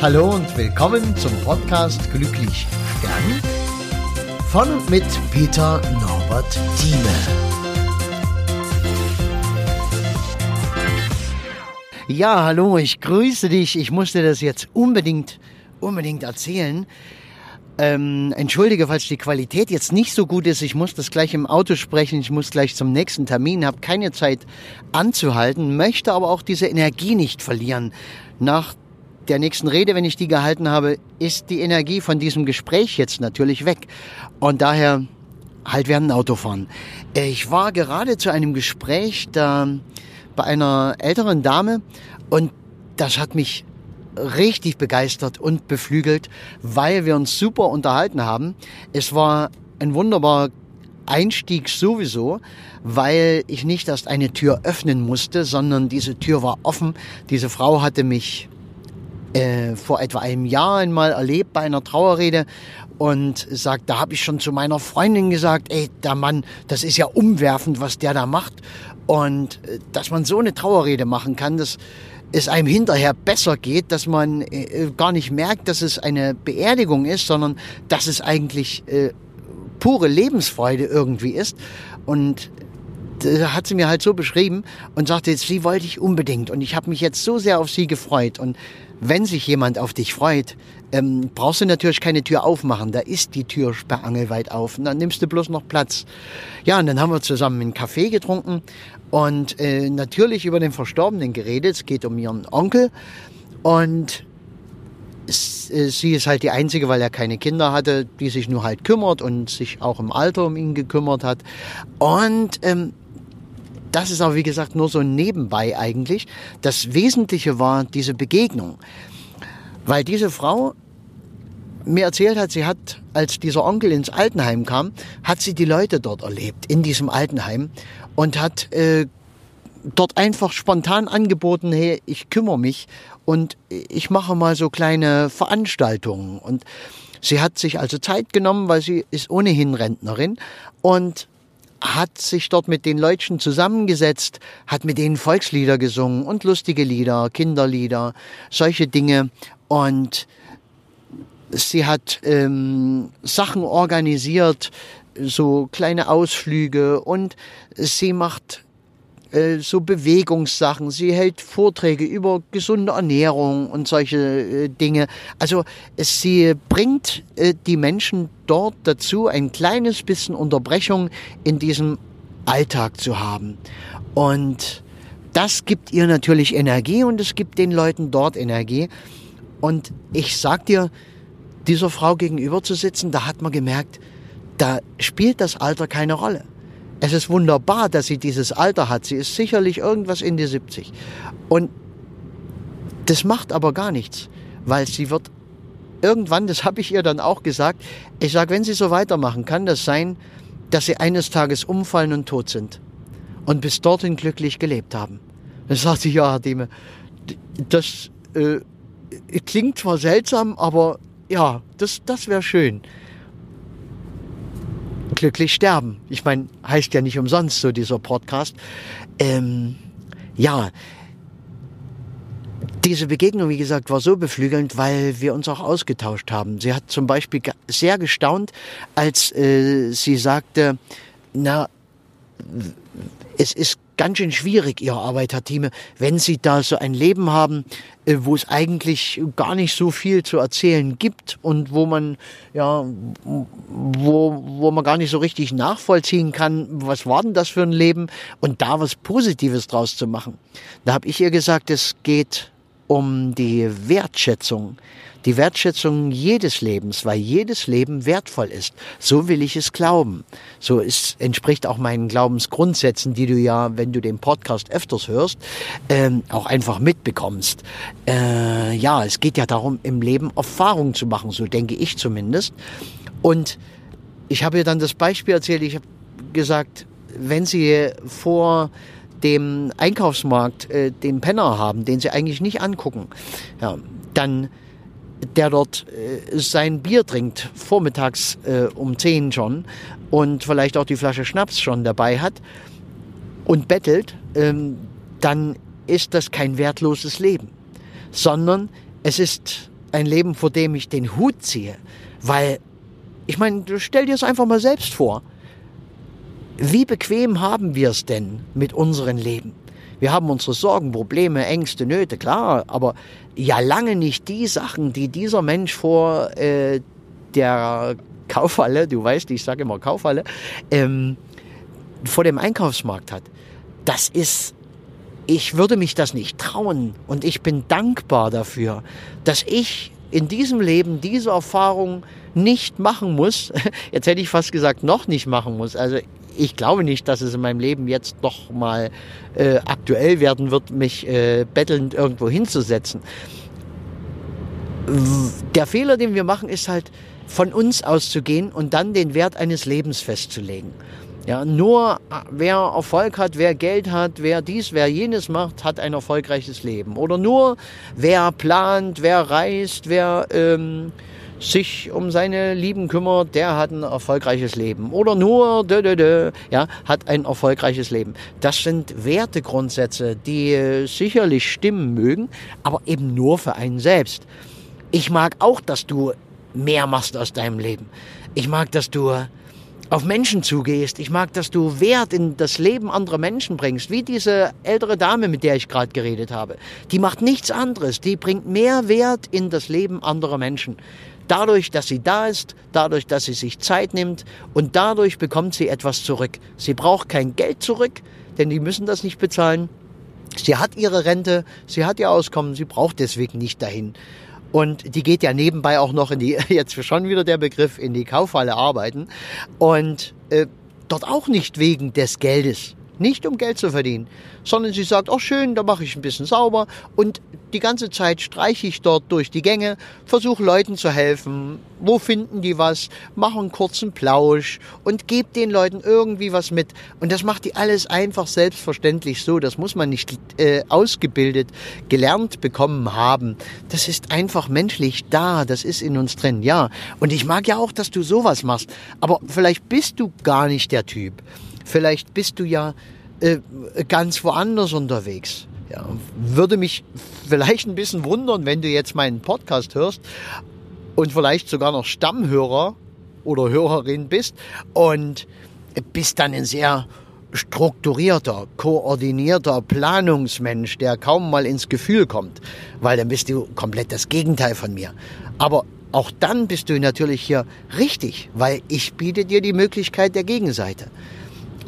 Hallo und willkommen zum Podcast Glücklich Stern von und mit Peter Norbert Thieme. Ja, hallo, ich grüße dich. Ich musste das jetzt unbedingt, unbedingt erzählen. Ähm, entschuldige, falls die Qualität jetzt nicht so gut ist. Ich muss das gleich im Auto sprechen. Ich muss gleich zum nächsten Termin, habe keine Zeit anzuhalten, möchte aber auch diese Energie nicht verlieren. Nach der nächsten Rede, wenn ich die gehalten habe, ist die Energie von diesem Gespräch jetzt natürlich weg. Und daher halt werden Auto fahren. Ich war gerade zu einem Gespräch da bei einer älteren Dame und das hat mich richtig begeistert und beflügelt, weil wir uns super unterhalten haben. Es war ein wunderbarer Einstieg sowieso, weil ich nicht erst eine Tür öffnen musste, sondern diese Tür war offen. Diese Frau hatte mich äh, vor etwa einem Jahr einmal erlebt bei einer Trauerrede und sagt, da habe ich schon zu meiner Freundin gesagt, ey, der Mann, das ist ja umwerfend, was der da macht. Und äh, dass man so eine Trauerrede machen kann, dass es einem hinterher besser geht, dass man äh, gar nicht merkt, dass es eine Beerdigung ist, sondern dass es eigentlich äh, pure Lebensfreude irgendwie ist. Und hat sie mir halt so beschrieben und sagte, sie wollte ich unbedingt. Und ich habe mich jetzt so sehr auf sie gefreut. Und wenn sich jemand auf dich freut, ähm, brauchst du natürlich keine Tür aufmachen. Da ist die Tür sperrangelweit auf. Und dann nimmst du bloß noch Platz. Ja, und dann haben wir zusammen einen Kaffee getrunken und äh, natürlich über den Verstorbenen geredet. Es geht um ihren Onkel. Und äh, sie ist halt die Einzige, weil er keine Kinder hatte, die sich nur halt kümmert und sich auch im Alter um ihn gekümmert hat. Und ähm, das ist aber, wie gesagt, nur so nebenbei eigentlich. Das Wesentliche war diese Begegnung. Weil diese Frau mir erzählt hat, sie hat, als dieser Onkel ins Altenheim kam, hat sie die Leute dort erlebt, in diesem Altenheim, und hat äh, dort einfach spontan angeboten, hey, ich kümmere mich und ich mache mal so kleine Veranstaltungen. Und sie hat sich also Zeit genommen, weil sie ist ohnehin Rentnerin und hat sich dort mit den Leutchen zusammengesetzt, hat mit denen Volkslieder gesungen und lustige Lieder, Kinderlieder, solche Dinge. Und sie hat ähm, Sachen organisiert, so kleine Ausflüge und sie macht äh, so Bewegungssachen. Sie hält Vorträge über gesunde Ernährung und solche äh, Dinge. Also sie bringt äh, die Menschen dort dazu, ein kleines bisschen Unterbrechung in diesem Alltag zu haben. Und das gibt ihr natürlich Energie und es gibt den Leuten dort Energie. Und ich sag dir, dieser Frau gegenüber zu sitzen, da hat man gemerkt, da spielt das Alter keine Rolle. Es ist wunderbar, dass sie dieses Alter hat. Sie ist sicherlich irgendwas in die 70. Und das macht aber gar nichts, weil sie wird irgendwann, das habe ich ihr dann auch gesagt, ich sage, wenn sie so weitermachen, kann das sein, dass sie eines Tages umfallen und tot sind und bis dorthin glücklich gelebt haben. Dann sagt sie, ja, Herr Dieme, das äh, klingt zwar seltsam, aber ja, das, das wäre schön glücklich sterben. Ich meine, heißt ja nicht umsonst so dieser Podcast. Ähm, ja, diese Begegnung, wie gesagt, war so beflügelnd, weil wir uns auch ausgetauscht haben. Sie hat zum Beispiel sehr gestaunt, als äh, sie sagte, na, es ist ganz schön schwierig, Ihre Arbeit, Herr Thieme, wenn Sie da so ein Leben haben, äh, wo es eigentlich gar nicht so viel zu erzählen gibt und wo man, ja, wo man gar nicht so richtig nachvollziehen kann, was war denn das für ein Leben und da was Positives draus zu machen. Da habe ich ihr gesagt, es geht um die Wertschätzung die Wertschätzung jedes Lebens, weil jedes Leben wertvoll ist. So will ich es glauben. So ist, entspricht auch meinen Glaubensgrundsätzen, die du ja, wenn du den Podcast öfters hörst, ähm, auch einfach mitbekommst. Äh, ja, es geht ja darum, im Leben Erfahrungen zu machen, so denke ich zumindest. Und ich habe ihr dann das Beispiel erzählt, ich habe gesagt, wenn sie vor dem Einkaufsmarkt äh, den Penner haben, den sie eigentlich nicht angucken, ja, dann der dort äh, sein Bier trinkt, vormittags äh, um 10 schon und vielleicht auch die Flasche Schnaps schon dabei hat und bettelt, ähm, dann ist das kein wertloses Leben, sondern es ist ein Leben, vor dem ich den Hut ziehe. Weil, ich meine, stell dir es einfach mal selbst vor. Wie bequem haben wir es denn mit unserem Leben? Wir haben unsere Sorgen, Probleme, Ängste, Nöte, klar, aber ja lange nicht die Sachen, die dieser Mensch vor äh, der Kaufhalle, du weißt, ich sage immer Kaufhalle, ähm, vor dem Einkaufsmarkt hat. Das ist, ich würde mich das nicht trauen und ich bin dankbar dafür, dass ich in diesem Leben diese Erfahrung nicht machen muss. Jetzt hätte ich fast gesagt, noch nicht machen muss. Also ich glaube nicht, dass es in meinem Leben jetzt doch mal äh, aktuell werden wird, mich äh, bettelnd irgendwo hinzusetzen. Der Fehler, den wir machen, ist halt von uns auszugehen und dann den Wert eines Lebens festzulegen. Ja, nur wer Erfolg hat, wer Geld hat, wer dies, wer jenes macht, hat ein erfolgreiches Leben. Oder nur wer plant, wer reist, wer ähm, sich um seine Lieben kümmert, der hat ein erfolgreiches Leben. Oder nur, dö, dö, dö, ja, hat ein erfolgreiches Leben. Das sind Wertegrundsätze, die äh, sicherlich stimmen mögen, aber eben nur für einen selbst. Ich mag auch, dass du mehr machst aus deinem Leben. Ich mag, dass du auf Menschen zugehst. Ich mag, dass du Wert in das Leben anderer Menschen bringst, wie diese ältere Dame, mit der ich gerade geredet habe. Die macht nichts anderes, die bringt mehr Wert in das Leben anderer Menschen. Dadurch, dass sie da ist, dadurch, dass sie sich Zeit nimmt und dadurch bekommt sie etwas zurück. Sie braucht kein Geld zurück, denn die müssen das nicht bezahlen. Sie hat ihre Rente, sie hat ihr Auskommen, sie braucht deswegen nicht dahin. Und die geht ja nebenbei auch noch in die, jetzt schon wieder der Begriff, in die Kaufhalle arbeiten. Und äh, dort auch nicht wegen des Geldes. Nicht um Geld zu verdienen, sondern sie sagt, oh schön, da mache ich ein bisschen sauber und die ganze Zeit streiche ich dort durch die Gänge, versuche Leuten zu helfen, wo finden die was, mache einen kurzen Plausch und gebe den Leuten irgendwie was mit. Und das macht die alles einfach selbstverständlich so. Das muss man nicht äh, ausgebildet, gelernt bekommen haben. Das ist einfach menschlich da, das ist in uns drin, ja. Und ich mag ja auch, dass du sowas machst, aber vielleicht bist du gar nicht der Typ. Vielleicht bist du ja äh, ganz woanders unterwegs. Ja, würde mich vielleicht ein bisschen wundern, wenn du jetzt meinen Podcast hörst und vielleicht sogar noch Stammhörer oder Hörerin bist und bist dann ein sehr strukturierter, koordinierter Planungsmensch, der kaum mal ins Gefühl kommt, weil dann bist du komplett das Gegenteil von mir. Aber auch dann bist du natürlich hier richtig, weil ich biete dir die Möglichkeit der Gegenseite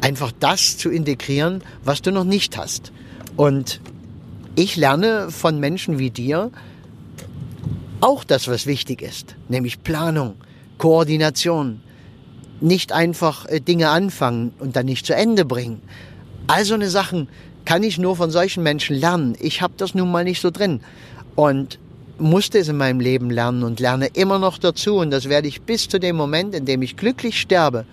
einfach das zu integrieren, was du noch nicht hast. Und ich lerne von Menschen wie dir auch das, was wichtig ist, nämlich Planung, Koordination. Nicht einfach äh, Dinge anfangen und dann nicht zu Ende bringen. Also eine Sachen kann ich nur von solchen Menschen lernen. Ich habe das nun mal nicht so drin und musste es in meinem Leben lernen und lerne immer noch dazu und das werde ich bis zu dem Moment, in dem ich glücklich sterbe,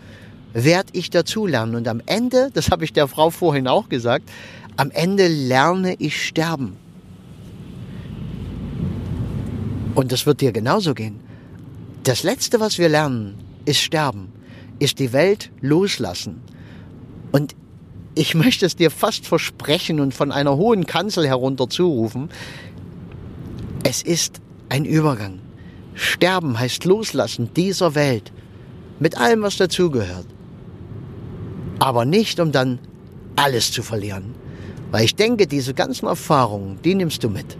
werde ich dazulernen. Und am Ende, das habe ich der Frau vorhin auch gesagt, am Ende lerne ich sterben. Und das wird dir genauso gehen. Das Letzte, was wir lernen, ist sterben, ist die Welt loslassen. Und ich möchte es dir fast versprechen und von einer hohen Kanzel herunter zurufen, es ist ein Übergang. Sterben heißt loslassen dieser Welt mit allem, was dazugehört aber nicht, um dann alles zu verlieren. Weil ich denke, diese ganzen Erfahrungen, die nimmst du mit.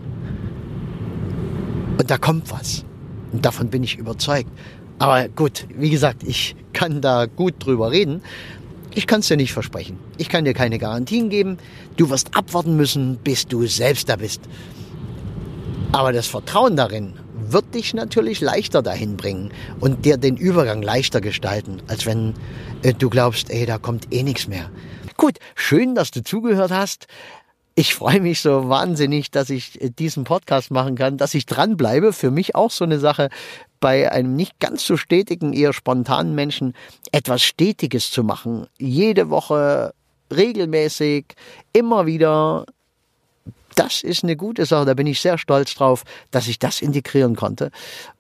Und da kommt was. Und davon bin ich überzeugt. Aber gut, wie gesagt, ich kann da gut drüber reden. Ich kann es dir nicht versprechen. Ich kann dir keine Garantien geben. Du wirst abwarten müssen, bis du selbst da bist. Aber das Vertrauen darin wird dich natürlich leichter dahin bringen und dir den Übergang leichter gestalten, als wenn äh, du glaubst, ey, da kommt eh nichts mehr. Gut, schön, dass du zugehört hast. Ich freue mich so wahnsinnig, dass ich äh, diesen Podcast machen kann, dass ich dranbleibe. Für mich auch so eine Sache, bei einem nicht ganz so stetigen, eher spontanen Menschen etwas Stetiges zu machen. Jede Woche regelmäßig, immer wieder das ist eine gute Sache. Da bin ich sehr stolz drauf, dass ich das integrieren konnte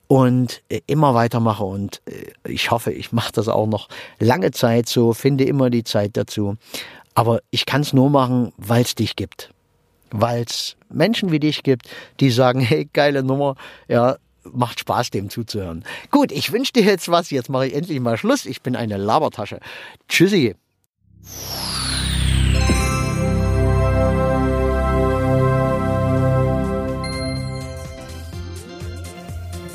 und äh, immer weitermache. Und äh, ich hoffe, ich mache das auch noch lange Zeit so, finde immer die Zeit dazu. Aber ich kann es nur machen, weil es dich gibt. Weil es Menschen wie dich gibt, die sagen, hey, geile Nummer, ja, macht Spaß, dem zuzuhören. Gut, ich wünsche dir jetzt was. Jetzt mache ich endlich mal Schluss. Ich bin eine Labertasche. Tschüssi.